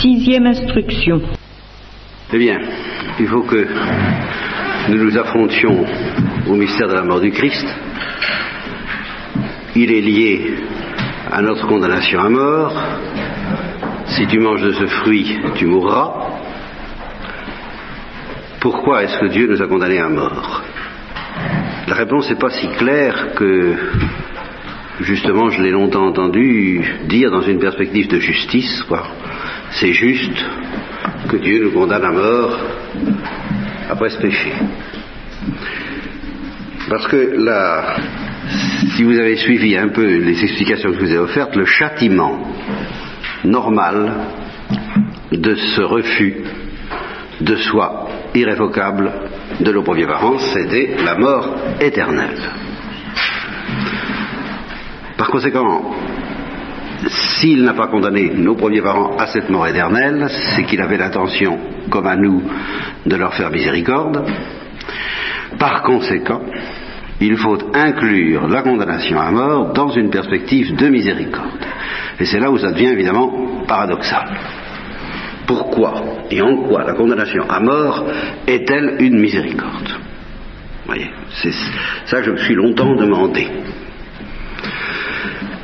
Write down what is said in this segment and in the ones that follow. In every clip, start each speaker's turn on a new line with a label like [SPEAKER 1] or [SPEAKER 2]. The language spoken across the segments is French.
[SPEAKER 1] Sixième instruction.
[SPEAKER 2] Eh bien, il faut que nous nous affrontions au mystère de la mort du Christ. Il est lié à notre condamnation à mort. Si tu manges de ce fruit, tu mourras. Pourquoi est-ce que Dieu nous a condamnés à mort? La réponse n'est pas si claire que, justement, je l'ai longtemps entendu dire dans une perspective de justice. C'est juste que Dieu nous condamne à mort après ce péché. Parce que là, si vous avez suivi un peu les explications que je vous ai offertes, le châtiment normal de ce refus de soi irrévocable de nos premiers parents, c'était la mort éternelle. Par conséquent, s'il n'a pas condamné nos premiers parents à cette mort éternelle, c'est qu'il avait l'intention, comme à nous, de leur faire miséricorde. Par conséquent, il faut inclure la condamnation à mort dans une perspective de miséricorde. Et c'est là où ça devient évidemment paradoxal. Pourquoi et en quoi la condamnation à mort est-elle une miséricorde? Voyez, ça je me suis longtemps demandé.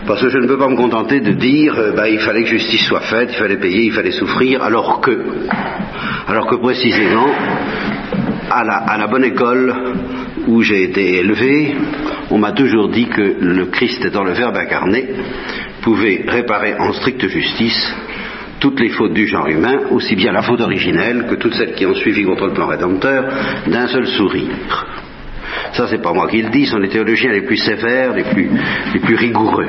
[SPEAKER 2] Parce que je ne peux pas me contenter de dire euh, bah, il fallait que justice soit faite, il fallait payer, il fallait souffrir, alors que, alors que précisément, à la, à la bonne école où j'ai été élevé, on m'a toujours dit que le Christ étant le Verbe incarné pouvait réparer en stricte justice toutes les fautes du genre humain, aussi bien la faute originelle que toutes celles qui ont suivi contre le plan rédempteur, d'un seul sourire. Ça, c'est pas moi qui le dis, sont les théologiens les plus sévères, les plus, rigoureux.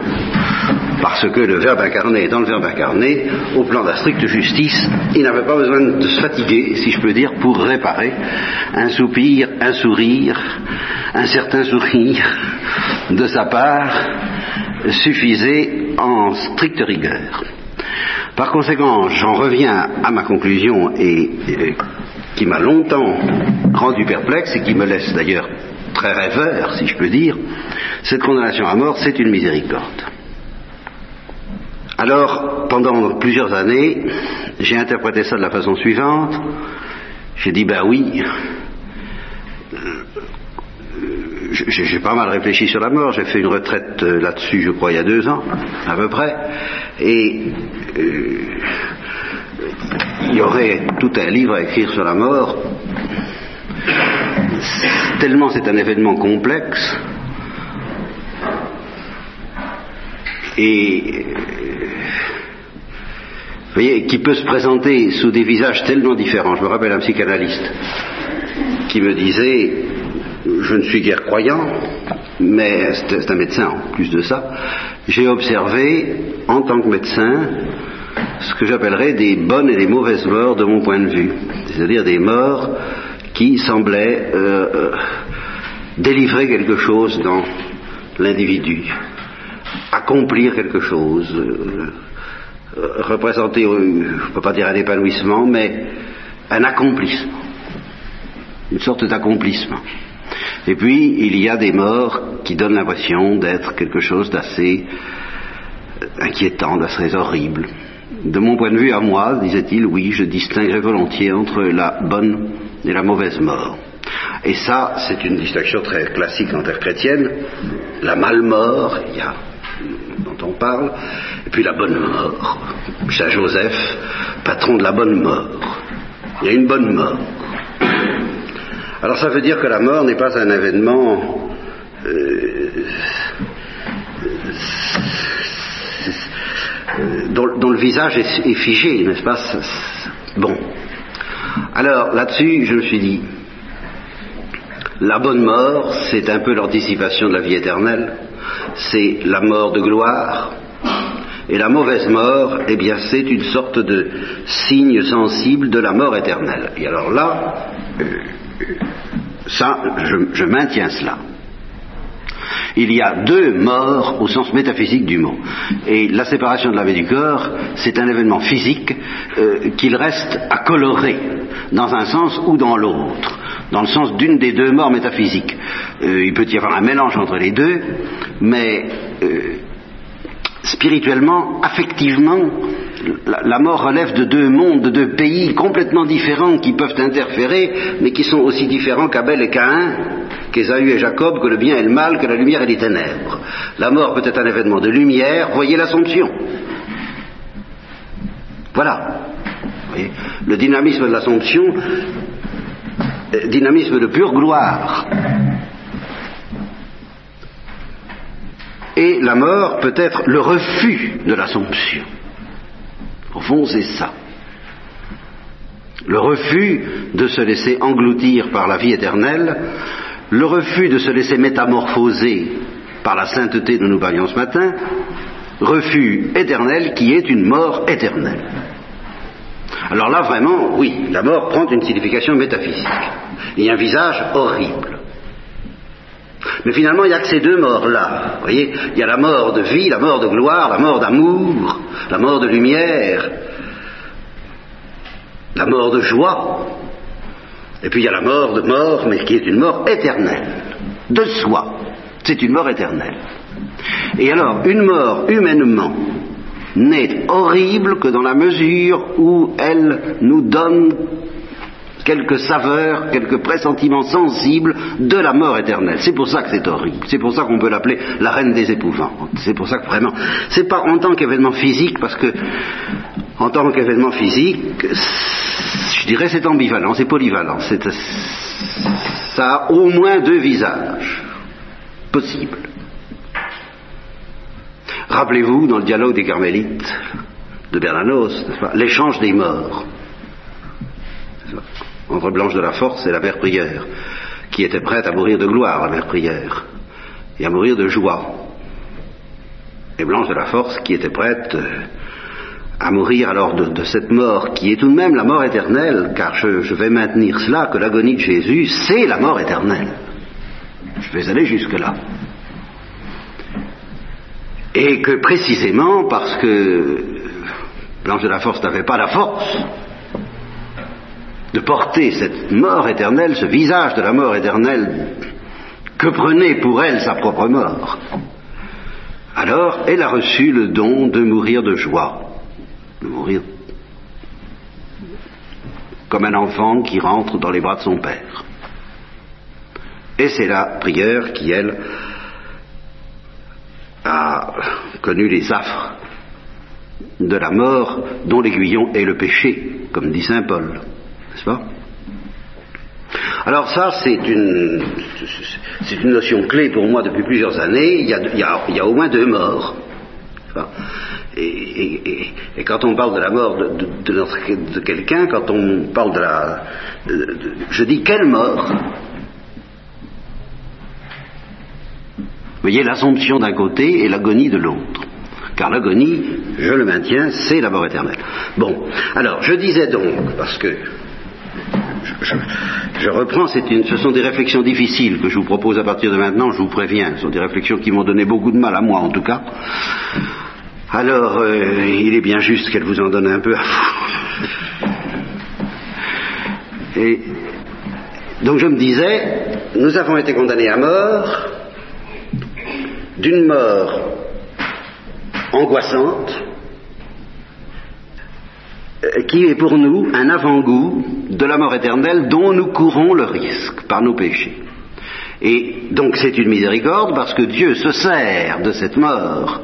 [SPEAKER 2] Parce que le Verbe incarné dans le Verbe incarné, au plan de la stricte justice, il n'avait pas besoin de se fatiguer, si je peux dire, pour réparer un soupir, un sourire, un certain sourire de sa part suffisait en stricte rigueur. Par conséquent, j'en reviens à ma conclusion et qui m'a longtemps rendu perplexe et qui me laisse d'ailleurs très rêveur, si je peux dire, cette condamnation à mort, c'est une miséricorde. Alors, pendant plusieurs années, j'ai interprété ça de la façon suivante. J'ai dit, ben oui, j'ai pas mal réfléchi sur la mort, j'ai fait une retraite là-dessus, je crois, il y a deux ans, à peu près, et euh, il y aurait tout un livre à écrire sur la mort, tellement c'est un événement complexe, et voyez, qui peut se présenter sous des visages tellement différents. Je me rappelle un psychanalyste qui me disait, je ne suis guère croyant, mais c'est un médecin en plus de ça, j'ai observé en tant que médecin ce que j'appellerais des bonnes et des mauvaises morts de mon point de vue, c'est-à-dire des morts qui semblaient euh, euh, délivrer quelque chose dans l'individu, accomplir quelque chose, euh, représenter, je ne peux pas dire un épanouissement, mais un accomplissement, une sorte d'accomplissement. Et puis, il y a des morts qui donnent l'impression d'être quelque chose d'assez inquiétant, d'assez horrible. De mon point de vue à moi, disait-il, oui, je distinguerais volontiers entre la bonne et la mauvaise mort. Et ça, c'est une distinction très classique en terre chrétienne. La mal-mort, il y a, dont on parle, et puis la bonne mort. Saint Joseph, patron de la bonne mort. Il y a une bonne mort. Alors ça veut dire que la mort n'est pas un événement euh, dont, le visage est, figé, n'est-ce pas Bon. Alors là-dessus, je me suis dit, la bonne mort, c'est un peu l'anticipation de la vie éternelle, c'est la mort de gloire, et la mauvaise mort, eh bien, c'est une sorte de signe sensible de la mort éternelle. Et alors là, euh, ça, je maintiens cela. Il y a deux morts au sens métaphysique du mot. Et la séparation de l'âme et du corps, c'est un événement physique euh, qu'il reste à colorer dans un sens ou dans l'autre, dans le sens d'une des deux morts métaphysiques. Euh, il peut y avoir un mélange entre les deux, mais euh, spirituellement, affectivement, la, mort relève de deux mondes, de deux pays complètement différents qui peuvent interférer, mais qui sont aussi différents qu'Abel et Caïn, qu'Ésaü et Jacob, que le bien et le mal, que la lumière et les ténèbres. La mort peut être un événement de lumière, voyez l'Assomption. Voilà. Voyez le dynamisme de l'Assomption, euh, dynamisme de pure gloire. Et la mort peut être le refus de l'Assomption. Au fond, c'est ça. Le refus de se laisser engloutir par la vie éternelle, le refus de se laisser métamorphoser par la sainteté dont nous parlions ce matin, refus éternel qui est une mort éternelle. Alors là, vraiment, oui, la mort prend une signification métaphysique et un visage horrible. Mais finalement, il n'y a que ces deux morts-là. Voyez, il y a la mort de vie, la mort de gloire, la mort d'amour, la mort de lumière, la mort de joie. Et puis il y a la mort de mort, mais qui est une mort éternelle, de soi. C'est une mort éternelle. Et alors, une mort humainement n'est horrible que dans la mesure où elle nous donne quelques saveurs, quelques pressentiments sensibles de la mort éternelle. C'est pour ça que c'est horrible. C'est pour ça qu'on peut l'appeler la reine des épouvantes. C'est pour ça que vraiment, c'est pas en tant qu'événement physique, parce que en tant qu'événement physique, je dirais c'est ambivalent, c'est polyvalent. ça a au moins deux visages possibles. Rappelez-vous, dans le dialogue des Carmélites de Bernanos, l'échange des morts entre Blanche de la Force et la mère prière, qui était prête à mourir de gloire, la mère prière, et à mourir de joie. Et Blanche de la Force qui était prête euh, à mourir alors de, cette mort, qui est tout de même la mort éternelle, car je, je vais maintenir cela, que l'agonie de Jésus, c'est la mort éternelle. Je vais aller jusque-là. Et que précisément parce que Blanche de la Force n'avait pas la force de porter cette mort éternelle, ce visage de la mort éternelle que prenait pour elle sa propre mort, alors elle a reçu le don de mourir de joie, mourir comme un enfant qui rentre dans les bras de son père. Et c'est la prière qui, elle, a connu les affres de la mort dont l'aiguillon est le péché, comme dit Saint Paul n'est-ce pas? Alors ça, c'est une, une notion clé pour moi depuis plusieurs années. Il y a, il y a, au moins deux morts. Et, quand on parle de la mort de quelqu'un, quand on parle de la... je dis quelle mort? Vous voyez, l'assomption d'un côté et l'agonie de l'autre. Car l'agonie, je le maintiens, c'est la mort éternelle. Bon, alors, je disais donc, parce que je, reprends, ce sont des réflexions difficiles que je vous propose à partir de maintenant, je vous préviens. Ce sont des réflexions qui m'ont donné beaucoup de mal, à moi en tout cas. Alors, euh, il est bien juste qu'elle vous en donne un peu à Et donc je me disais, nous avons été condamnés à mort, d'une mort angoissante, euh, qui est pour nous un avant-goût de la mort éternelle dont nous courons le risque par nos péchés. Et donc c'est une miséricorde parce que Dieu se sert de cette mort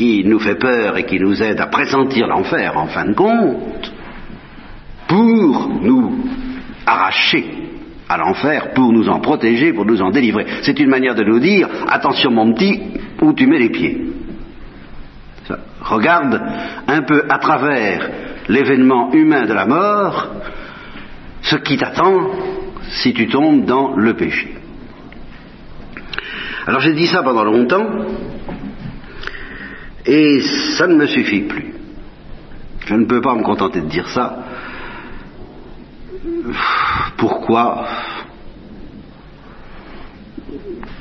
[SPEAKER 2] qui nous fait peur et qui nous aide à pressentir l'enfer en fin de compte pour nous arracher à l'enfer, pour nous en protéger, pour nous en délivrer. C'est une manière de nous dire, attention mon petit, où tu mets les pieds. Regarde un peu à travers l'événement humain de la mort, ce qui t'attend si tu tombes dans le péché. Alors j'ai dit ça pendant longtemps, et ça ne me suffit plus. Je ne peux pas me contenter de dire ça. Pourquoi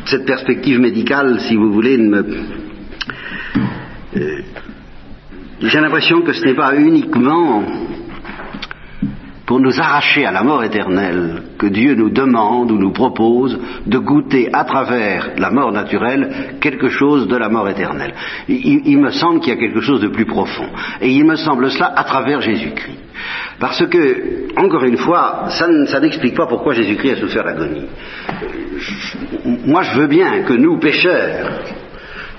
[SPEAKER 2] cette perspective médicale, si vous voulez, ne me, euh, j'ai l'impression que ce n'est pas uniquement pour nous arracher à la mort éternelle que Dieu nous demande ou nous propose de goûter à travers la mort naturelle quelque chose de la mort éternelle. Il, me semble qu'il y a quelque chose de plus profond. Et il me semble cela à travers Jésus-Christ. Parce que, encore une fois, ça, n'explique pas pourquoi Jésus-Christ a souffert l'agonie. Moi, je veux bien que nous, pécheurs,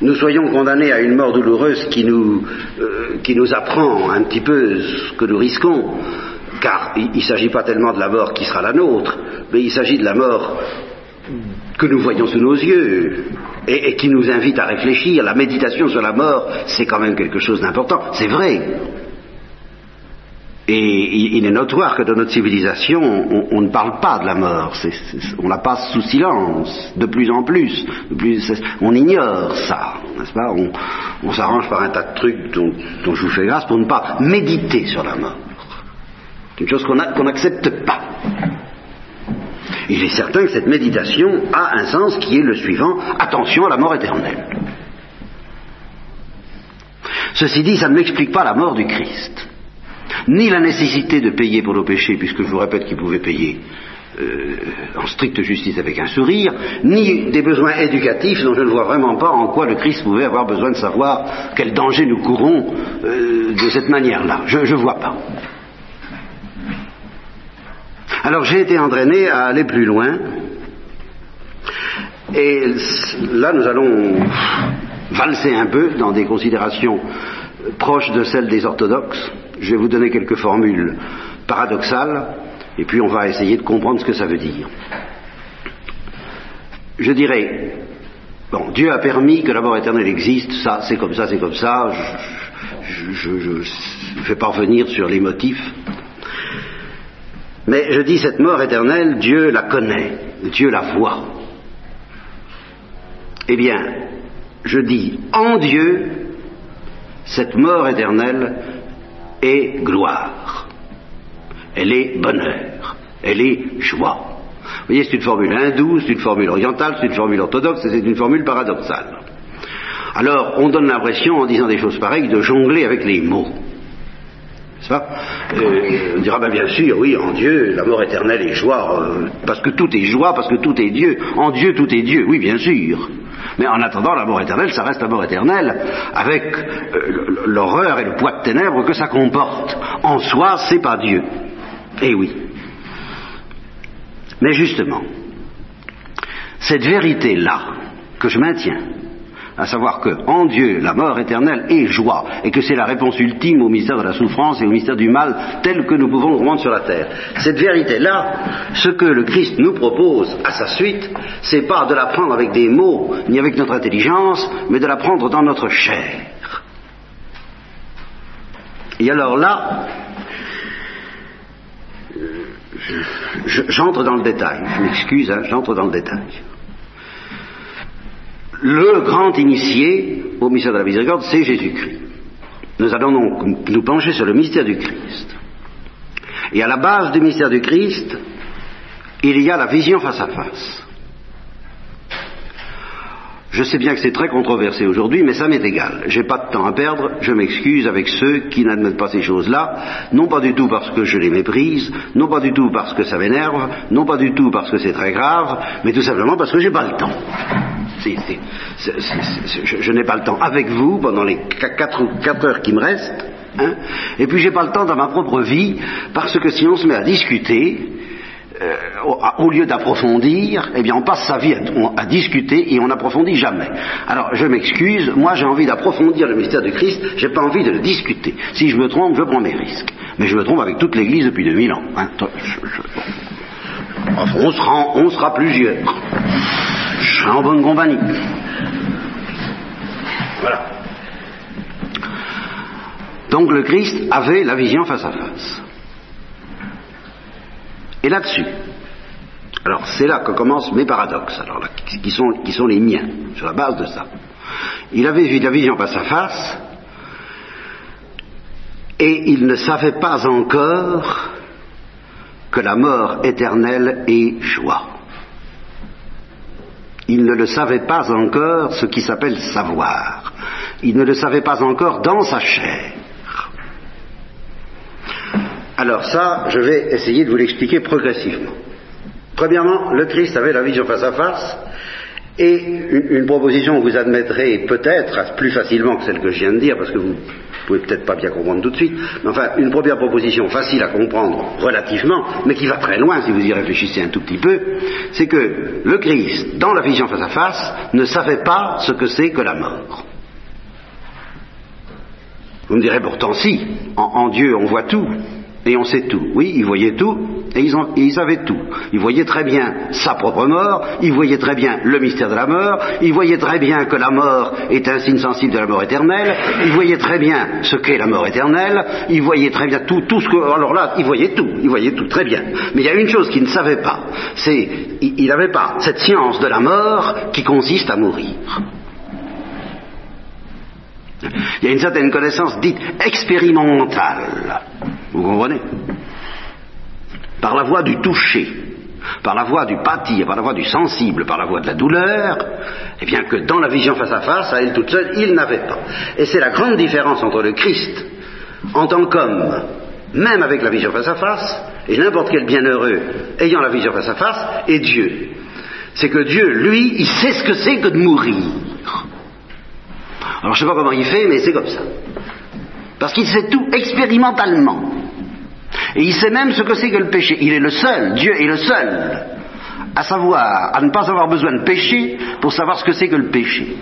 [SPEAKER 2] nous soyons condamnés à une mort douloureuse qui nous, euh, qui nous apprend un petit peu ce que nous risquons, car il ne s'agit pas tellement de la mort qui sera la nôtre, mais il s'agit de la mort que nous voyons sous nos yeux et, qui nous invite à réfléchir. La méditation sur la mort, c'est quand même quelque chose d'important, c'est vrai. Et il est notoire que dans notre civilisation, on, ne parle pas de la mort, on la passe sous silence, de plus en plus. on ignore ça, n'est-ce pas? On, s'arrange par un tas de trucs dont, je vous fais grâce pour ne pas méditer sur la mort. Une chose qu'on n'accepte pas. Il est certain que cette méditation a un sens qui est le suivant attention à la mort éternelle. Ceci dit, ça ne m'explique pas la mort du Christ ni la nécessité de payer pour nos péchés, puisque je vous répète qu'il pouvait payer euh, en stricte justice avec un sourire, ni des besoins éducatifs dont je ne vois vraiment pas en quoi le Christ pouvait avoir besoin de savoir quel danger nous courons euh, de cette manière-là. Je ne vois pas. Alors j'ai été entraîné à aller plus loin, et là nous allons valser un peu dans des considérations proches de celles des orthodoxes, je vais vous donner quelques formules paradoxales, et puis on va essayer de comprendre ce que ça veut dire. Je dirais, bon, Dieu a permis que la mort éternelle existe, ça c'est comme ça, c'est comme ça, je ne vais pas revenir sur les motifs. Mais je dis cette mort éternelle, Dieu la connaît, Dieu la voit. Eh bien, je dis, en Dieu, cette mort éternelle, est gloire. Elle est bonheur. Elle est joie. Vous voyez, c'est une formule hindoue, c'est une formule orientale, c'est une formule orthodoxe, c'est une formule paradoxale. Alors, on donne l'impression, en disant des choses pareilles, de jongler avec les mots. On dira, ben bien sûr, oui, en Dieu, la mort éternelle est joie, euh, parce que tout est joie, parce que tout est Dieu. En Dieu, tout est Dieu, oui, bien sûr. Mais en attendant, la mort éternelle, ça reste la mort éternelle, avec euh, l'horreur et le poids de ténèbres que ça comporte. En soi, c'est pas Dieu. Eh oui. Mais justement, cette vérité-là, que je maintiens, à savoir que en Dieu la mort éternelle est joie, et que c'est la réponse ultime au mystère de la souffrance et au mystère du mal tel que nous pouvons le rendre sur la terre. Cette vérité-là, ce que le Christ nous propose à sa suite, c'est pas de l'apprendre avec des mots, ni avec notre intelligence, mais de l'apprendre dans notre chair. Et alors là, j'entre dans le détail, je m'excuse, hein, j'entre dans le détail le grand initié au mystère de la miséricorde, c'est Jésus-Christ. Nous allons donc nous pencher sur le mystère du Christ. Et à la base du mystère du Christ, il y a la vision face à face. Je sais bien que c'est très controversé aujourd'hui, mais ça m'est égal. J'ai pas de temps à perdre, je m'excuse avec ceux qui n'admettent pas ces choses-là, non pas du tout parce que je les méprise, non pas du tout parce que ça m'énerve, non pas du tout parce que c'est très grave, mais tout simplement parce que j'ai pas le temps. je, n'ai pas le temps avec vous pendant les quatre, heures qui me restent, hein, et puis j'ai pas le temps dans ma propre vie, parce que si on se met à discuter, euh, au lieu d'approfondir, eh bien on passe sa vie à, discuter et on n'approfondit jamais. Alors je m'excuse, moi j'ai envie d'approfondir le mystère du Christ, j'ai pas envie de le discuter. Si je me trompe, je prends mes risques. Mais je me trompe avec toute l'Église depuis 2000 ans. Hein. on, sera, on sera plusieurs. Je serai en bonne compagnie. Voilà. Donc le Christ avait la vision face à face. Et là-dessus, alors c'est là que commencent mes paradoxes, qui, sont, qui sont les miens, sur la base de ça. Il avait vu la vision face à face, et il ne savait pas encore que la mort éternelle est joie. Il ne le savait pas encore ce qui s'appelle savoir. Il ne le savait pas encore dans sa chair. Alors ça, je vais essayer de vous l'expliquer progressivement. Premièrement, le Christ avait la vision face à face, et une, proposition que vous admettrez peut-être plus facilement que celle que je viens de dire, parce que vous pouvez peut-être pas bien comprendre tout de suite, mais enfin, une première proposition facile à comprendre relativement, mais qui va très loin si vous y réfléchissez un tout petit peu, c'est que le Christ, dans la vision face à face, ne savait pas ce que c'est que la mort. Vous me direz pourtant si, en Dieu on voit tout, et on sait tout. Oui, ils voyaient tout, et ils, ils, savaient tout. Ils voyaient très bien sa propre mort, ils voyaient très bien le mystère de la mort, ils voyaient très bien que la mort est un signe sensible de la mort éternelle, ils voyaient très bien ce qu'est la mort éternelle, ils voyaient très bien tout, tout ce que... Alors là, ils voyaient tout, ils voyaient tout, très bien. Mais il y a une chose qu'ils ne savaient pas, c'est... Ils n'avaient pas cette science de la mort qui consiste à mourir. Il y a une certaine connaissance dite expérimentale vous comprenez? Par la voie du toucher, par la voie du pâtir, par la voie du sensible, par la voie de la douleur, eh bien que dans la vision face à face, à elle toute seule, il n'avait pas. Et c'est la grande différence entre le Christ en tant qu'homme, même avec la vision face à face, et n'importe quel bienheureux ayant la vision face à face, et Dieu. C'est que Dieu, lui, il sait ce que c'est que de mourir. Alors je ne sais pas comment il fait, mais c'est comme ça. Parce qu'il sait tout expérimentalement. Et il sait même ce que c'est que le péché. Il est le seul, Dieu est le seul, à savoir, à ne pas avoir besoin de péché pour savoir ce que c'est que le péché.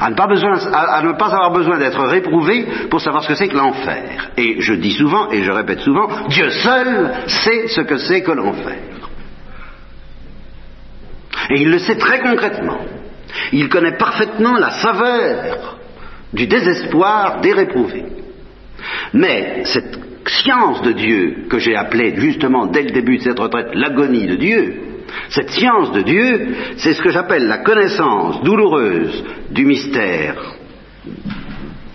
[SPEAKER 2] À ne, pas à, ne pas avoir besoin d'être réprouvé pour savoir ce que c'est que l'enfer. Et je dis souvent, et je répète souvent, Dieu seul sait ce que c'est que l'enfer. Et il le sait très concrètement. Il connaît parfaitement la saveur du désespoir des réprouvés. Mais cette science de Dieu que j'ai appelée justement dès le début de cette retraite l'agonie de Dieu, cette science de Dieu, c'est ce que j'appelle la connaissance douloureuse du mystère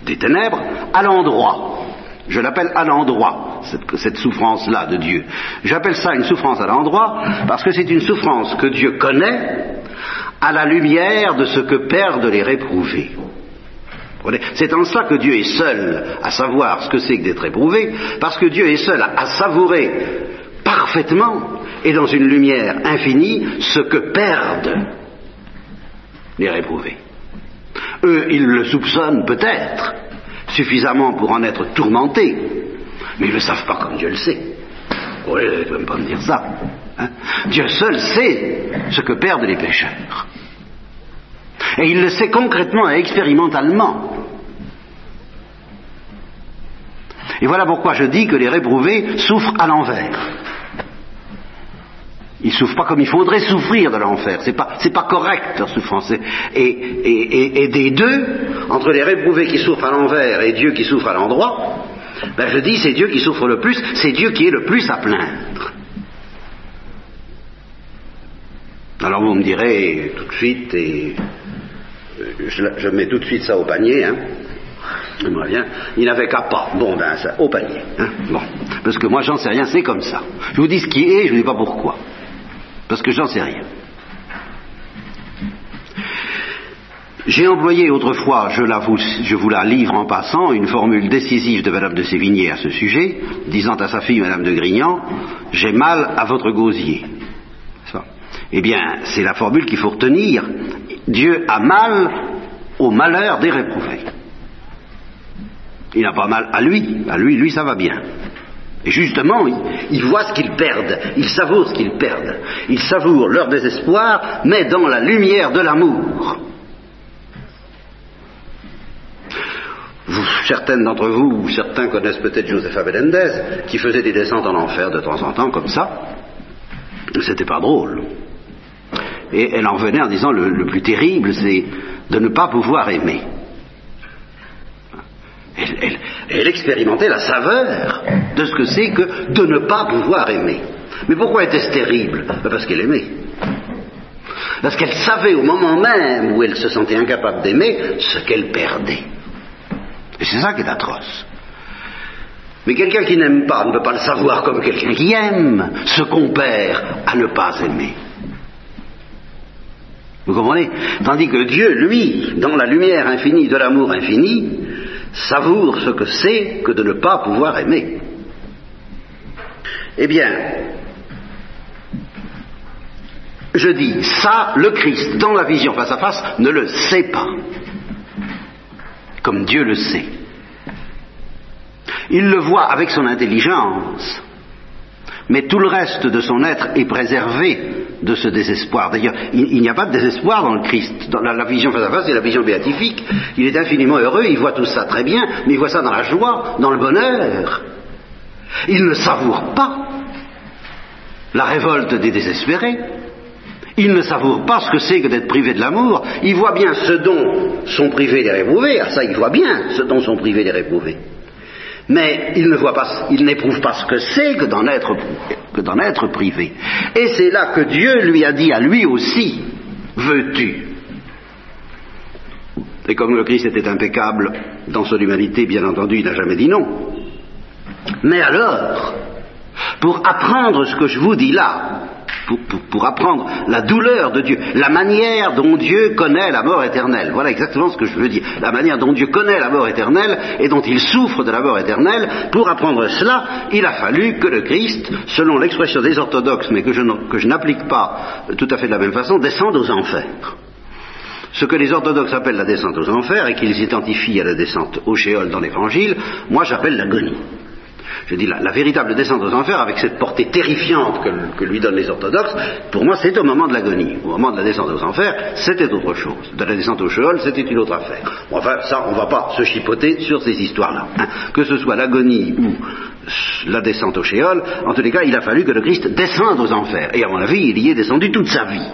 [SPEAKER 2] des ténèbres à l'endroit. Je l'appelle à l'endroit, cette, cette souffrance-là de Dieu. J'appelle ça une souffrance à l'endroit parce que c'est une souffrance que Dieu connaît à la lumière de ce que perdent les réprouvés. C'est en cela que Dieu est seul à savoir ce que c'est que d'être éprouvé, parce que Dieu est seul à, savourer parfaitement et dans une lumière infinie ce que perdent les réprouvés. Eux, ils le soupçonnent peut-être suffisamment pour en être tourmentés, mais ils ne le savent pas comme Dieu le sait. Ne pas me dire ça. Hein. Dieu seul sait ce que perdent les pécheurs. Et il le sait concrètement et expérimentalement. Et voilà pourquoi je dis que les réprouvés souffrent à l'envers. Ils souffrent pas comme il faudrait souffrir de l'enfer. C'est pas, pas correct leur souffrance. Et, des deux, entre les réprouvés qui souffrent à l'envers et Dieu qui souffre à l'endroit, ben je dis c'est Dieu qui souffre le plus, c'est Dieu qui est le plus à plaindre. Alors vous me direz tout de suite, et je, mets tout de suite ça au panier, hein, il n'avait qu'à pas. Bon, ben, ça, au panier. Hein. bon. Parce que moi, j'en sais rien, c'est comme ça. Je vous dis ce qui est, je ne dis pas pourquoi. Parce que j'en sais rien. J'ai employé autrefois, je, vous, la livre en passant, une formule décisive de Madame de Sévigné à ce sujet, disant à sa fille Madame de Grignan, j'ai mal à votre gosier. Eh bien, c'est la formule qu'il faut retenir. Dieu a mal au malheur des réprouvés. Il n'a pas mal à lui, à lui, lui ça va bien. Et justement, il, voit ce qu'ils perdent, il savoure ce qu'ils perdent, il savoure leur désespoir, mais dans la lumière de l'amour. Certaines d'entre vous, ou certains connaissent peut-être Josepha Belendez, qui faisait des descentes en enfer de temps en temps, comme ça. C'était pas drôle. Et elle en venait en disant le plus terrible, c'est de ne pas pouvoir aimer. Elle, expérimentait la saveur de ce que c'est que de ne pas pouvoir aimer. Mais pourquoi était-ce terrible? Ben Parce qu'elle aimait. Parce qu'elle savait au moment même où elle se sentait incapable d'aimer ce qu'elle perdait. Et c'est ça qui est atroce. Mais quelqu'un qui n'aime pas ne peut pas le savoir comme quelqu'un qui aime qu'on perd à ne pas aimer. Vous comprenez? Tandis que Dieu, lui, dans la lumière infinie de l'amour infini, savoure ce que c'est que de ne pas pouvoir aimer. Eh bien, je dis, ça, le Christ, dans la vision face à face, ne le sait pas, comme Dieu le sait. Il le voit avec son intelligence, mais tout le reste de son être est préservé de ce désespoir. D'ailleurs, il, n'y a pas de désespoir dans le Christ. Dans la, vision face à face, c'est la vision béatifique. Il est infiniment heureux, il voit tout ça très bien, mais il voit ça dans la joie, dans le bonheur. Il ne savoure pas la révolte des désespérés. Il ne savoure pas ce que c'est que d'être privé de l'amour. Il voit bien ce dont sont privés les réprouvés. Ah, ça, il voit bien ce dont sont privés les réprouvés. Mais il ne n'éprouve pas ce que c'est que d'en être, que d'en être privé. Et c'est là que Dieu lui a dit à lui aussi, veux-tu? Et comme le Christ était impeccable dans son humanité, bien entendu, il n'a jamais dit non. Mais alors, pour apprendre ce que je vous dis là, pour, apprendre la douleur de Dieu, la manière dont Dieu connaît la mort éternelle. Voilà exactement ce que je veux dire. La manière dont Dieu connaît la mort éternelle et dont il souffre de la mort éternelle. Pour apprendre cela, il a fallu que le Christ, selon l'expression des orthodoxes, mais que je, n'applique pas tout à fait de la même façon, descende aux enfers. Ce que les orthodoxes appellent la descente aux enfers et qu'ils identifient à la descente au Shéol dans l'Évangile, moi j'appelle l'agonie je dis la, la, véritable descente aux enfers, avec cette portée terrifiante que, lui donnent les orthodoxes, pour moi c'est au moment de l'agonie. Au moment de la descente aux enfers, c'était autre chose. De la descente au Sheol, c'était une autre affaire. enfin, ça, on ne va pas se chipoter sur ces histoires-là. Hein. Que ce soit l'agonie ou la descente au Sheol, en tous les cas, il a fallu que le Christ descende aux enfers. Et à mon avis, il y est descendu toute sa vie.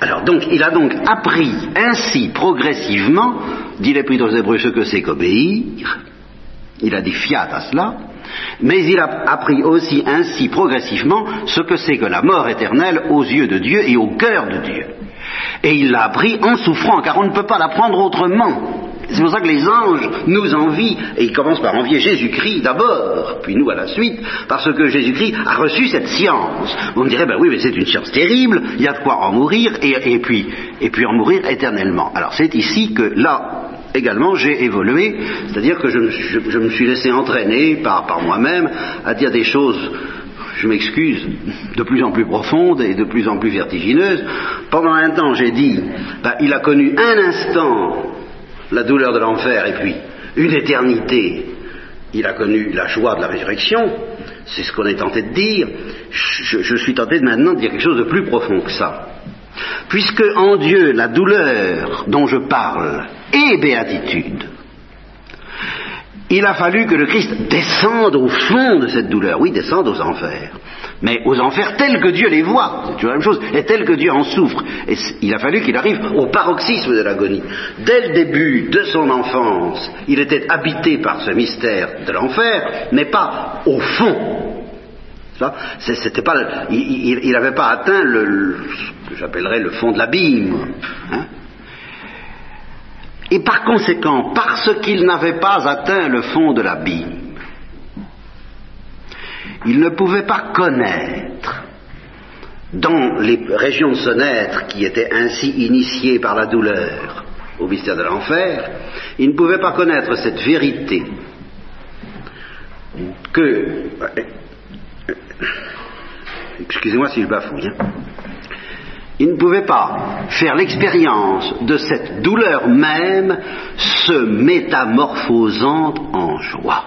[SPEAKER 2] Alors donc, il a donc appris ainsi progressivement, dit l'Épître aux Hébreux, ce que c'est qu'obéir. Il a dit fiat à cela. Mais il a appris aussi ainsi progressivement ce que c'est que la mort éternelle aux yeux de Dieu et au cœur de Dieu. Et il l'a appris en souffrant, car on ne peut pas l'apprendre autrement. C'est pour ça que les anges nous envient, et ils commencent par envier Jésus-Christ d'abord, puis nous à la suite, parce que Jésus-Christ a reçu cette science. Me direz, ben oui, mais c'est une science terrible, il y a de quoi en mourir, et, puis, et puis en mourir éternellement. Alors c'est ici que là, également j'ai évolué, c'est-à-dire que je me, suis, laissé entraîner par, par moi-même à dire des choses je m'excuse, de plus en plus profondes et de plus en plus vertigineuses. Pendant un temps, j'ai dit, ben, il a connu un instant la douleur de l'enfer et puis une éternité, il a connu la joie de la résurrection, c'est ce qu'on est tenté de dire, je, suis tenté maintenant de dire quelque chose de plus profond que ça. Puisque en Dieu la douleur dont je parle est béatitude, il a fallu que le Christ descende au fond de cette douleur, oui, descende aux enfers mais aux enfers tels que Dieu les voit, c'est toujours la même chose, et tels que Dieu en souffre. Il a fallu qu'il arrive au paroxysme de l'agonie. Dès le début de son enfance, il était habité par ce mystère de l'enfer, mais pas au fond. C'était pas, il n'avait pas atteint le, ce que j'appellerais le fond de l'abîme. Hein? Et par conséquent, parce qu'il n'avait pas atteint le fond de l'abîme, il ne pouvait pas connaître dans les régions de son être qui étaient ainsi initiées par la douleur au mystère de l'enfer, il ne pouvait pas connaître cette vérité que... Excusez-moi si je bafouille. Hein. Il ne pouvait pas faire l'expérience de cette douleur même se métamorphosant en joie.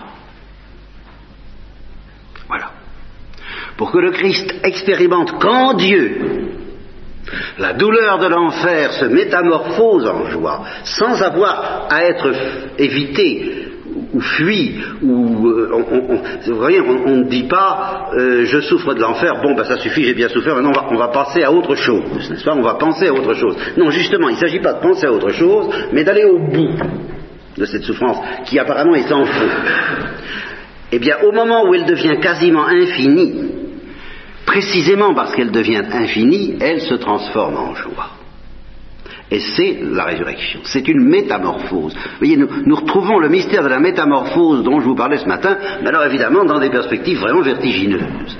[SPEAKER 2] pour que le Christ expérimente qu'en Dieu la douleur de l'enfer se métamorphose en joie, sans avoir à être évité ou fui, ou euh, on, ne dit pas euh, je souffre de l'enfer, bon ben ça suffit, j'ai bien souffert, maintenant on va, passer à autre chose, n'est-ce pas On va penser à autre chose. Non, justement, il ne s'agit pas de penser à autre chose, mais d'aller au bout de cette souffrance qui apparemment est sans fond. Eh bien, au moment où elle devient quasiment infinie, précisément parce qu'elle devient infinie, elle se transforme en joie. Et c'est la résurrection. C'est une métamorphose. Vous voyez, nous, retrouvons le mystère de la métamorphose dont je vous parlais ce matin, mais alors évidemment dans des perspectives vraiment vertigineuses.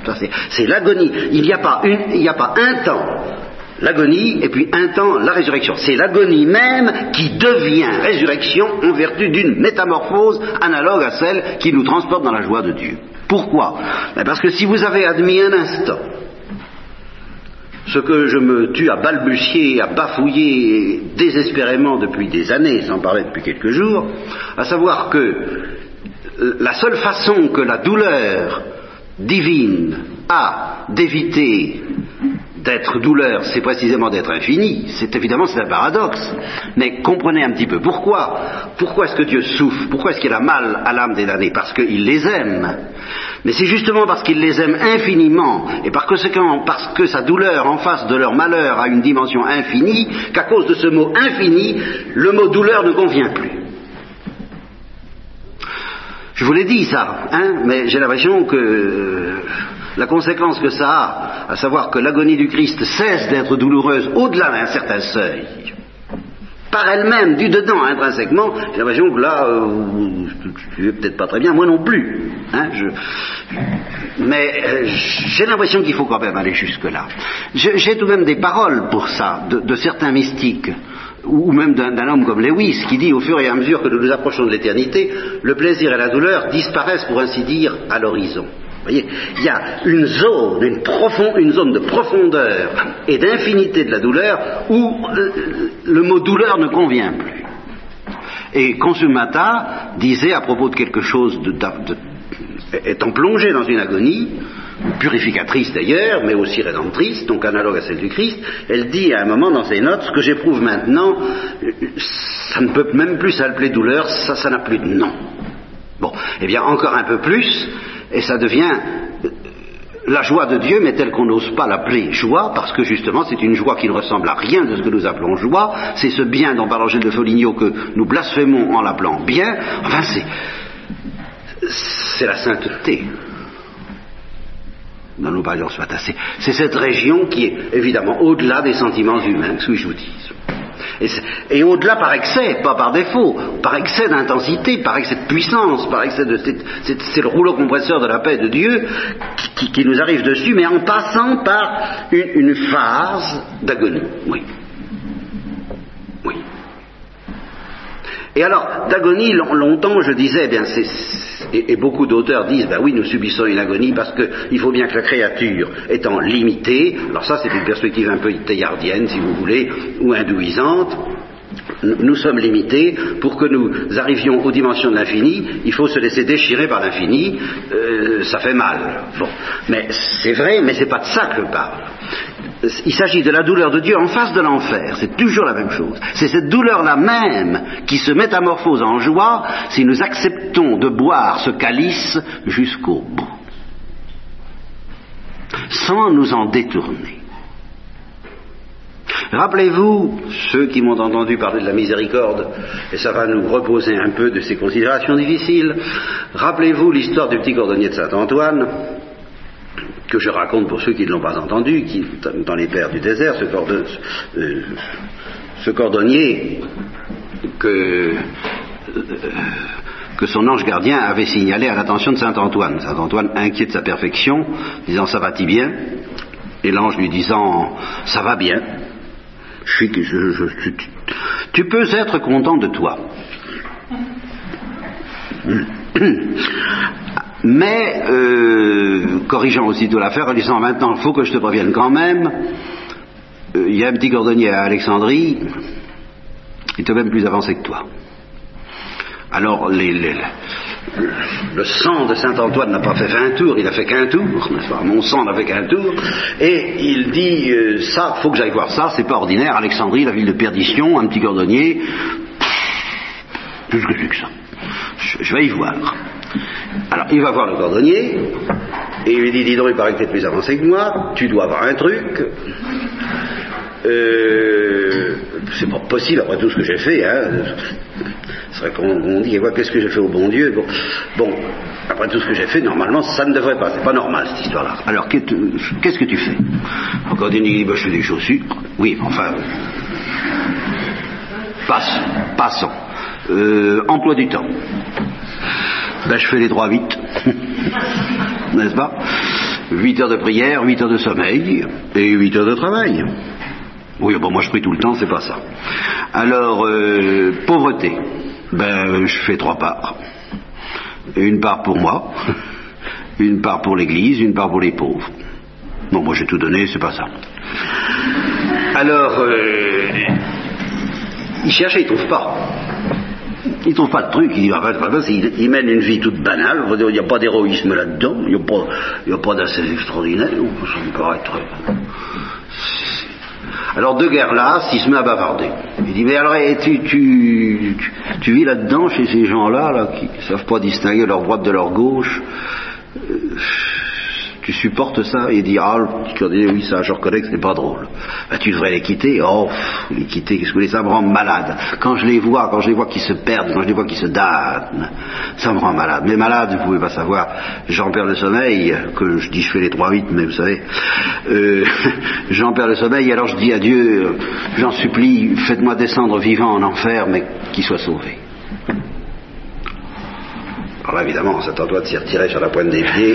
[SPEAKER 2] C'est l'agonie. Il n'y a, pas un temps l'agonie et puis un temps la résurrection. C'est l'agonie même qui devient résurrection en vertu d'une métamorphose analogue à celle qui nous transporte dans la joie de Dieu. Pourquoi? Ben Parce que si vous avez admis un instant ce que je me tue à balbutier, à bafouiller désespérément depuis des années, sans parler depuis quelques jours, à savoir que la seule façon que la douleur divine a d'éviter d'être douleur, c'est précisément d'être infini. C'est évidemment c'est un paradoxe. Mais comprenez un petit peu pourquoi. Pourquoi est-ce que Dieu souffre? Pourquoi est-ce qu'il a mal à l'âme des damnés? Parce qu'il les aime. Mais c'est justement parce qu'il les aime infiniment et par conséquent parce que sa douleur en face de leur malheur a une dimension infinie qu'à cause de ce mot infini, le mot douleur ne convient plus. Je vous l'ai dit ça, hein, mais j'ai l'impression que euh, la conséquence que ça a, à savoir que l'agonie du Christ cesse d'être douloureuse au-delà d'un certain seuil, par elle-même, du dedans, intrinsèquement, j'ai l'impression que là, euh, tu es peut-être pas très bien, moi non plus. Hein, mais euh, j'ai l'impression qu'il faut quand même aller jusque-là. J'ai tout de même des paroles pour ça, de certains mystiques ou même d'un homme comme Lewis, qui dit au fur et à mesure que nous nous approchons de l'éternité, le plaisir et la douleur disparaissent, pour ainsi dire, à l'horizon. Voyez, il y a une zone, une, une zone de profondeur et d'infinité de la douleur où le mot douleur ne convient plus. Et Consumata disait à propos de quelque chose de, étant plongé dans une agonie, purificatrice d'ailleurs, mais aussi rédemptrice, donc analogue à celle du Christ, elle dit à un moment dans ses notes, ce que j'éprouve maintenant, ça ne peut même plus s'appeler douleur, ça, ça n'a plus de nom. Bon, eh bien encore un peu plus, et ça devient la joie de Dieu, mais telle qu'on n'ose pas l'appeler joie, parce que justement c'est une joie qui ne ressemble à rien de ce que nous appelons joie, c'est ce bien dont parle Angèle de Foligno que nous blasphémons en l'appelant bien, enfin c'est, la sainteté dont nous parlions ce matin. C'est cette région qui est évidemment au-delà des sentiments humains, sous dis. Et, au-delà par excès, pas par défaut, par excès d'intensité, par excès de puissance, par excès de. C'est le rouleau compresseur de la paix de Dieu qui, nous arrive dessus, mais en passant par une, une phase d'agonie. Oui. Oui. Et alors, d'agonie, longtemps, je disais, eh et, beaucoup d'auteurs disent, ben oui, nous subissons une agonie parce qu'il faut bien que la créature étant limitée, alors ça c'est une perspective un peu théardienne, si vous voulez, ou hindouisante, nous sommes limités, pour que nous arrivions aux dimensions de l'infini, il faut se laisser déchirer par l'infini, euh, ça fait mal. Bon. Mais c'est vrai, mais c'est pas de ça que je parle il s'agit de la douleur de Dieu en face de l'enfer. C'est toujours la même chose. C'est cette douleur-là même qui se métamorphose en joie si nous acceptons de boire ce calice jusqu'au bout, sans nous en détourner. Rappelez-vous, ceux qui m'ont entendu parler de la miséricorde, et ça va nous reposer un peu de ces considérations difficiles, rappelez-vous l'histoire du petit cordonnier de Saint-Antoine, que je raconte pour ceux qui ne l'ont pas entendu, qui, dans les pères du désert, ce, euh, cordonnier que, euh, que son ange gardien avait signalé à l'attention de Saint Antoine. Saint Antoine, inquiet de sa perfection, disant ça va-t-il bien? Et l'ange lui disant ça va bien. Je tu peux être content de toi. mais euh, corrigeant aussitôt l'affaire en disant maintenant il faut que je te prévienne quand même, euh, il y a un petit cordonnier à Alexandrie, il est même plus avancé que toi. Alors le sang de Saint Antoine n'a pas fait 20 tours, il a fait qu'un tour, Mon sang n'a fait qu'un tour, et il dit euh, ça, faut que j'aille voir ça, c'est pas ordinaire. Alexandrie, la ville de perdition, un petit cordonnier, plus que ça. je vais y voir. Alors, il va voir le cordonnier, et il lui dit, dis donc, il paraît que tu es plus avancé que moi, tu dois avoir un truc. Euh, c'est pas possible après tout ce que j'ai fait, hein. Ce serait qu'on dit, qu'est-ce que j'ai fait au bon Dieu bon, après tout ce que j'ai fait, normalement, ça ne devrait pas, c'est pas normal cette histoire-là. Alors, qu'est-ce que tu fais? Encore il dit, je fais des chaussures. Oui, enfin, passe, passons. Euh, emploi du temps. Ben, je fais les droits vite. N'est-ce pas? 8 heures de prière, 8 heures de sommeil et 8 heures de travail. Oui, bon, moi je prie tout le temps, c'est pas ça. Alors, euh, pauvreté. Ben, je fais trois parts. Une part pour moi, une part pour l'Église, une part pour les pauvres. Bon, moi j'ai tout donné, c'est pas ça. Alors, euh, il cherche et il trouve pas. Il trouve pas de truc, il dit, ah, il, il, mène une vie toute banale, il n'y a pas d'héroïsme là-dedans, il n'y a pas, il y a pas d'assez extraordinaire, ça me paraît très... Alors de guerre là, il se met à bavarder. Il dit mais alors tu, tu, tu, vis là-dedans chez ces gens-là là, qui ne savent pas distinguer leur droite de leur gauche? Euh, tu supportes ça Et dit, ah, oui, ça, je reconnais que c'est pas drôle. Ben, tu devrais les quitter. Oh, les quitter, qu'est-ce que ça me rend malade. Quand je les vois, quand je les vois qui se perdent, quand je les vois qui se damnent, ça me rend malade. Mais malade, vous pouvez pas savoir, j'en perds le sommeil, que je dis je fais les trois 8 mais vous savez, j'en perds le sommeil, alors je dis à Dieu, j'en supplie, faites-moi descendre vivant en enfer, mais qu'il soit sauvé. Alors évidemment, on s'attend de s'y retirer sur la pointe des pieds,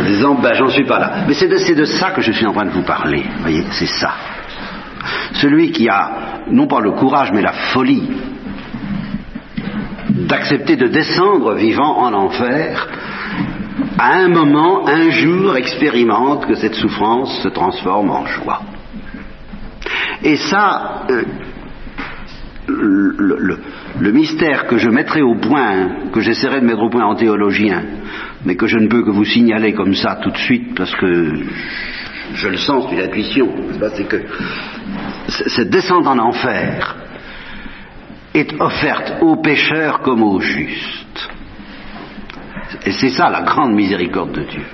[SPEAKER 2] en disant, ben j'en suis pas là. Mais c'est de, ça que je suis en train de vous parler, voyez, c'est ça. Celui qui a, non pas le courage, mais la folie d'accepter de descendre vivant en enfer, à un moment, un jour, expérimente que cette souffrance se transforme en joie. Et ça, euh, le, mystère que je mettrai au point, que j'essaierai de mettre au point en théologien, mais que je ne peux que vous signaler comme ça tout de suite parce que je le sens, c'est une intuition, c'est que cette descente en enfer est offerte aux pécheurs comme aux justes. Et c'est ça la grande miséricorde de Dieu.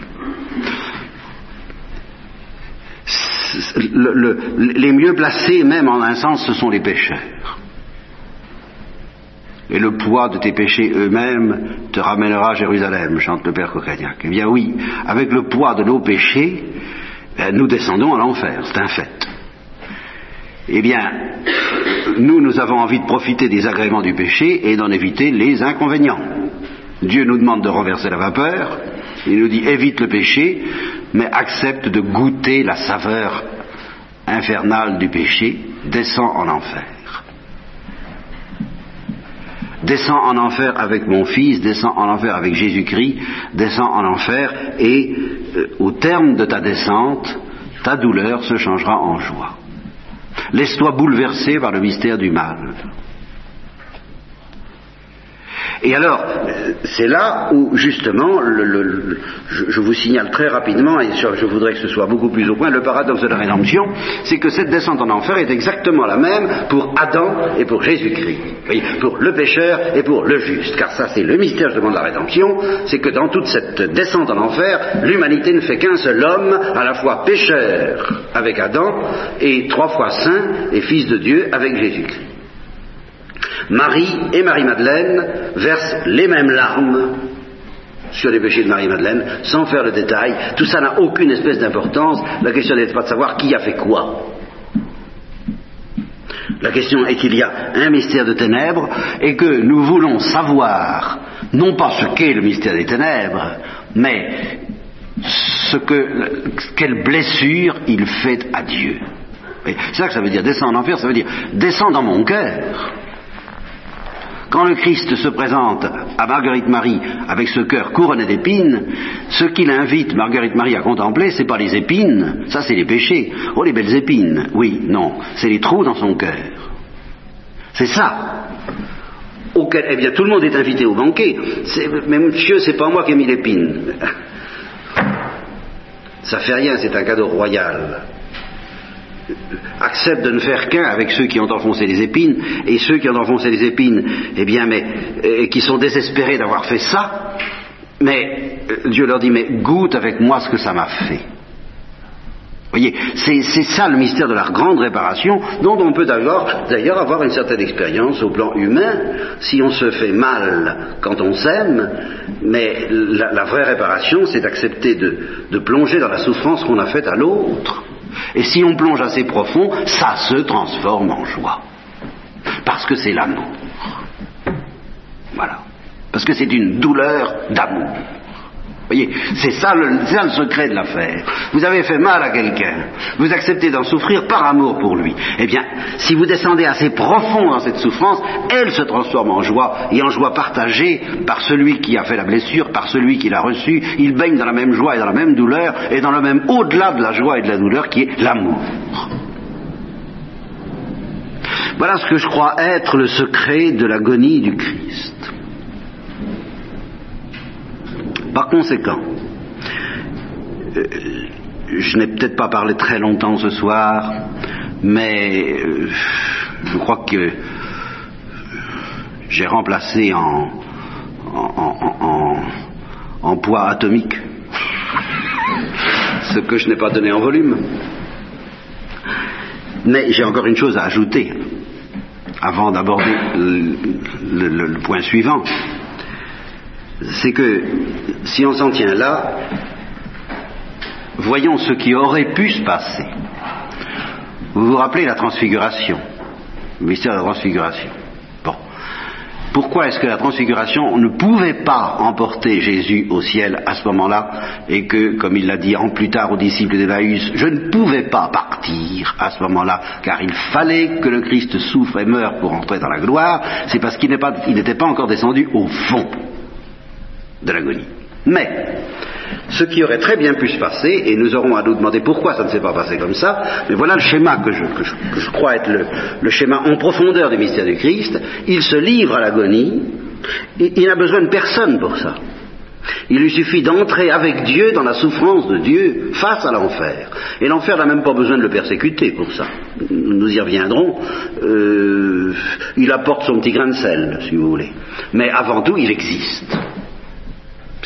[SPEAKER 2] les mieux placés, même en un sens, ce sont les pécheurs et le poids de tes péchés eux-mêmes te ramènera à Jérusalem, chante le Père Cocagnac. Eh bien oui, avec le poids de nos péchés, ben, nous descendons à l'enfer, c'est un fait. Eh bien, nous, nous avons envie de profiter des agréments du péché et d'en éviter les inconvénients. Dieu nous demande de renverser la vapeur, il nous dit évite le péché, mais accepte de goûter la saveur infernale du péché, descends en enfer descends en enfer avec mon fils, descends en enfer avec Jésus-Christ, descends en enfer, et euh, au terme de ta descente, ta douleur se changera en joie. Laisse-toi bouleverser par le mystère du mal. Et alors, c'est là où, justement, je, vous signale très rapidement, et je voudrais que ce soit beaucoup plus au point, le paradoxe de la rédemption, c'est que cette descente en enfer est exactement la même pour Adam et pour Jésus-Christ. Pour le pécheur et pour le juste. Car ça, c'est le mystère, de la rédemption, c'est que dans toute cette descente en enfer, l'humanité ne fait qu'un seul homme, à la fois pécheur avec Adam, et trois fois saint et fils de Dieu avec Jésus-Christ. Marie et Marie-Madeleine versent les mêmes larmes sur les péchés de Marie-Madeleine, sans faire le détail. Tout ça n'a aucune espèce d'importance. La question n'est pas de savoir qui a fait quoi. La question est qu'il y a un mystère de ténèbres et que nous voulons savoir, non pas ce qu'est le mystère des ténèbres, mais ce que, quelle blessure il fait à Dieu. C'est ça que ça veut dire descendre en enfer, ça veut dire descendre dans mon cœur. Quand le Christ se présente à Marguerite Marie avec ce cœur couronné d'épines, ce qu'il invite Marguerite Marie à contempler, c'est pas les épines, ça c'est les péchés. Oh les belles épines, oui, non, c'est les trous dans son cœur. C'est ça. Eh bien, tout le monde est invité au banquet. Mais monsieur, c'est pas moi qui ai mis l'épine. Ça fait rien, c'est un cadeau royal accepte de ne faire qu'un avec ceux qui ont enfoncé les épines, et ceux qui ont enfoncé les épines, eh bien, mais, et qui sont désespérés d'avoir fait ça, mais euh, Dieu leur dit, mais goûte avec moi ce que ça m'a fait. Voyez, c'est ça le mystère de la grande réparation, dont on peut d'ailleurs avoir une certaine expérience au plan humain, si on se fait mal quand on s'aime, mais la, vraie réparation, c'est d'accepter de plonger dans la souffrance qu'on a faite à l'autre. Et si on plonge assez profond, ça se transforme en joie. Parce que c'est l'amour. Voilà. Parce que c'est une douleur d'amour. Voyez, c'est ça, ça le secret de l'affaire. Vous avez fait mal à quelqu'un, vous acceptez d'en souffrir par amour pour lui. Eh bien, si vous descendez assez profond dans cette souffrance, elle se transforme en joie, et en joie partagée par celui qui a fait la blessure, par celui qui l'a reçue. Il baigne dans la même joie et dans la même douleur, et dans le même au-delà de la joie et de la douleur qui est l'amour. Voilà ce que je crois être le secret de l'agonie du Christ. Par conséquent, euh, je n'ai peut-être pas parlé très longtemps ce soir, mais euh, je crois que j'ai remplacé en, en, poids atomique ce que je n'ai pas donné en volume. Mais j'ai encore une chose à ajouter avant d'aborder le, point suivant c'est que si on s'en tient là, voyons ce qui aurait pu se passer. Vous vous rappelez la transfiguration, le mystère de la transfiguration. Bon. Pourquoi est-ce que la transfiguration ne pouvait pas emporter Jésus au ciel à ce moment-là et que, comme il l'a dit en plus tard aux disciples d'Emmaüs, je ne pouvais pas partir à ce moment-là car il fallait que le Christ souffre et meure pour entrer dans la gloire, c'est parce qu'il n'était pas encore descendu au fond de l'agonie. Mais, ce qui aurait très bien pu se passer, et nous aurons à nous demander pourquoi ça ne s'est pas passé comme ça, mais voilà le schéma que je, crois être le, schéma en profondeur des mystères du Christ, il se livre à l'agonie, il n'a besoin de personne pour ça. Il lui suffit d'entrer avec Dieu dans la souffrance de Dieu face à l'enfer. Et l'enfer n'a même pas besoin de le persécuter pour ça. Nous y reviendrons. Euh, il apporte son petit grain de sel, si vous voulez. Mais avant tout, il existe.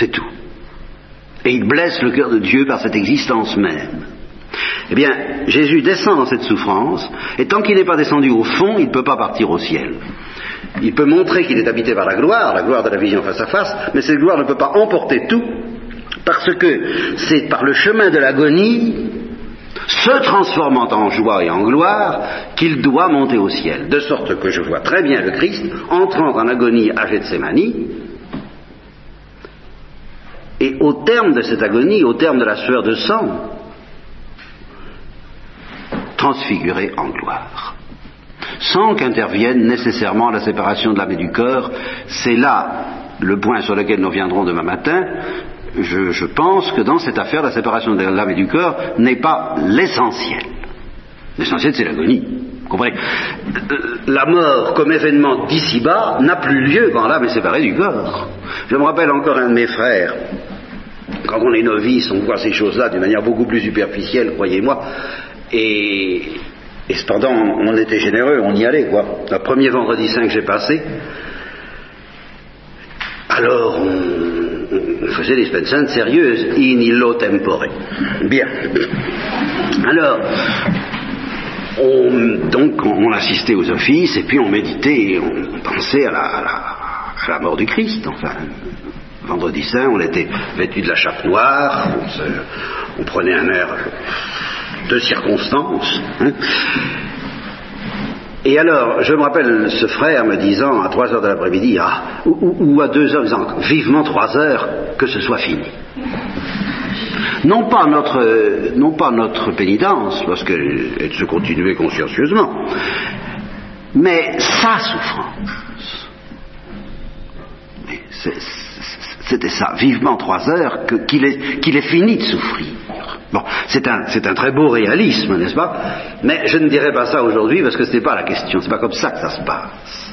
[SPEAKER 2] C'est tout. Et il blesse le cœur de Dieu par cette existence même. Eh bien, Jésus descend dans cette souffrance, et tant qu'il n'est pas descendu au fond, il ne peut pas partir au ciel. Il peut montrer qu'il est habité par la gloire, la gloire de la vision face à face, mais cette gloire ne peut pas emporter tout, parce que c'est par le chemin de l'agonie, se transformant en joie et en gloire, qu'il doit monter au ciel. De sorte que je vois très bien le Christ entrant en agonie à Gethsemane, et au terme de cette agonie, au terme de la sueur de sang, transfiguré en gloire. Sans qu'intervienne nécessairement la séparation de l'âme et du corps, c'est là le point sur lequel nous reviendrons demain matin. Je, pense que dans cette affaire, la séparation de l'âme et du corps n'est pas l'essentiel. L'essentiel, c'est l'agonie. Comprenez La mort comme événement d'ici-bas n'a plus lieu quand l'âme est séparée du corps. Je me rappelle encore un de mes frères quand on est novice, on voit ces choses-là d'une manière beaucoup plus superficielle, croyez-moi. Et, cependant, on était généreux, on y allait, quoi. Le premier vendredi saint que j'ai passé, alors on, faisait des saintes sérieuses, in illo tempore. Bien. Alors, on, donc on assistait aux offices et puis on méditait, on pensait à la, mort du Christ, enfin, vendredi saint, on était vêtu de la chape noire, on, prenait un air de circonstance. Hein. Et alors, je me rappelle ce frère me disant à 3 heures de l'après-midi, ah, ou, à 2 heures, vivement 3 heures, que ce soit fini. Non pas notre, non pas notre pénitence, parce qu'elle se continuait consciencieusement, mais sa souffrance. C'était ça, vivement trois heures, qu'il est, fini de souffrir. Bon, c'est un, un, très beau réalisme, n'est-ce pas? Mais je ne dirais pas ça aujourd'hui parce que ce n'est pas la question, c'est pas comme ça que ça se passe.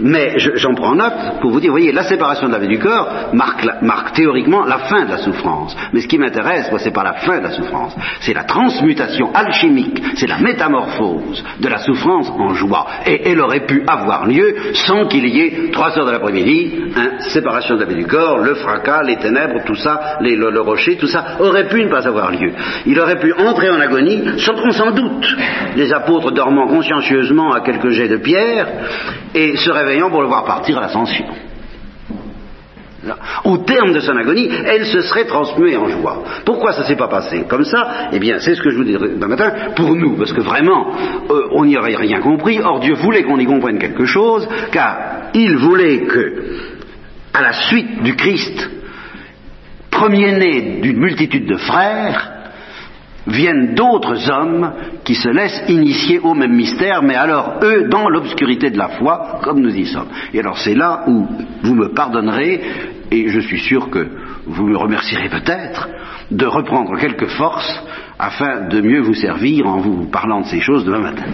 [SPEAKER 2] Mais j'en prends note pour vous dire, voyez, la séparation de la vie du corps marque, théoriquement la fin de la souffrance. Mais ce qui m'intéresse, moi, c'est pas la fin de la souffrance, c'est la transmutation alchimique, c'est la métamorphose de la souffrance en joie. Et elle aurait pu avoir lieu sans qu'il y ait trois heures de l'après-midi, hein, séparation de la vie du corps, le fracas, les ténèbres, tout ça, le, rocher, tout ça, aurait pu ne pas avoir lieu. Il aurait pu entrer en agonie, sans, sans doute les apôtres dormant consciencieusement à quelques jets de pierre, et se réveillant pour le voir partir à l'ascension. Au terme de son agonie, elle se serait transmuée en joie. Pourquoi ça ne s'est pas passé comme ça? Eh bien, c'est ce que je vous dirai demain matin, pour nous, parce que vraiment, euh, on n'y aurait rien compris. Or, Dieu voulait qu'on y comprenne quelque chose, car il voulait que, à la suite du Christ, premier-né d'une multitude de frères, viennent d'autres hommes qui se laissent initier au même mystère, mais alors eux dans l'obscurité de la foi, comme nous y sommes. Et alors c'est là où vous me pardonnerez, et je suis sûr que vous me remercierez peut-être, de reprendre quelques forces afin de mieux vous servir en vous parlant de ces choses demain matin.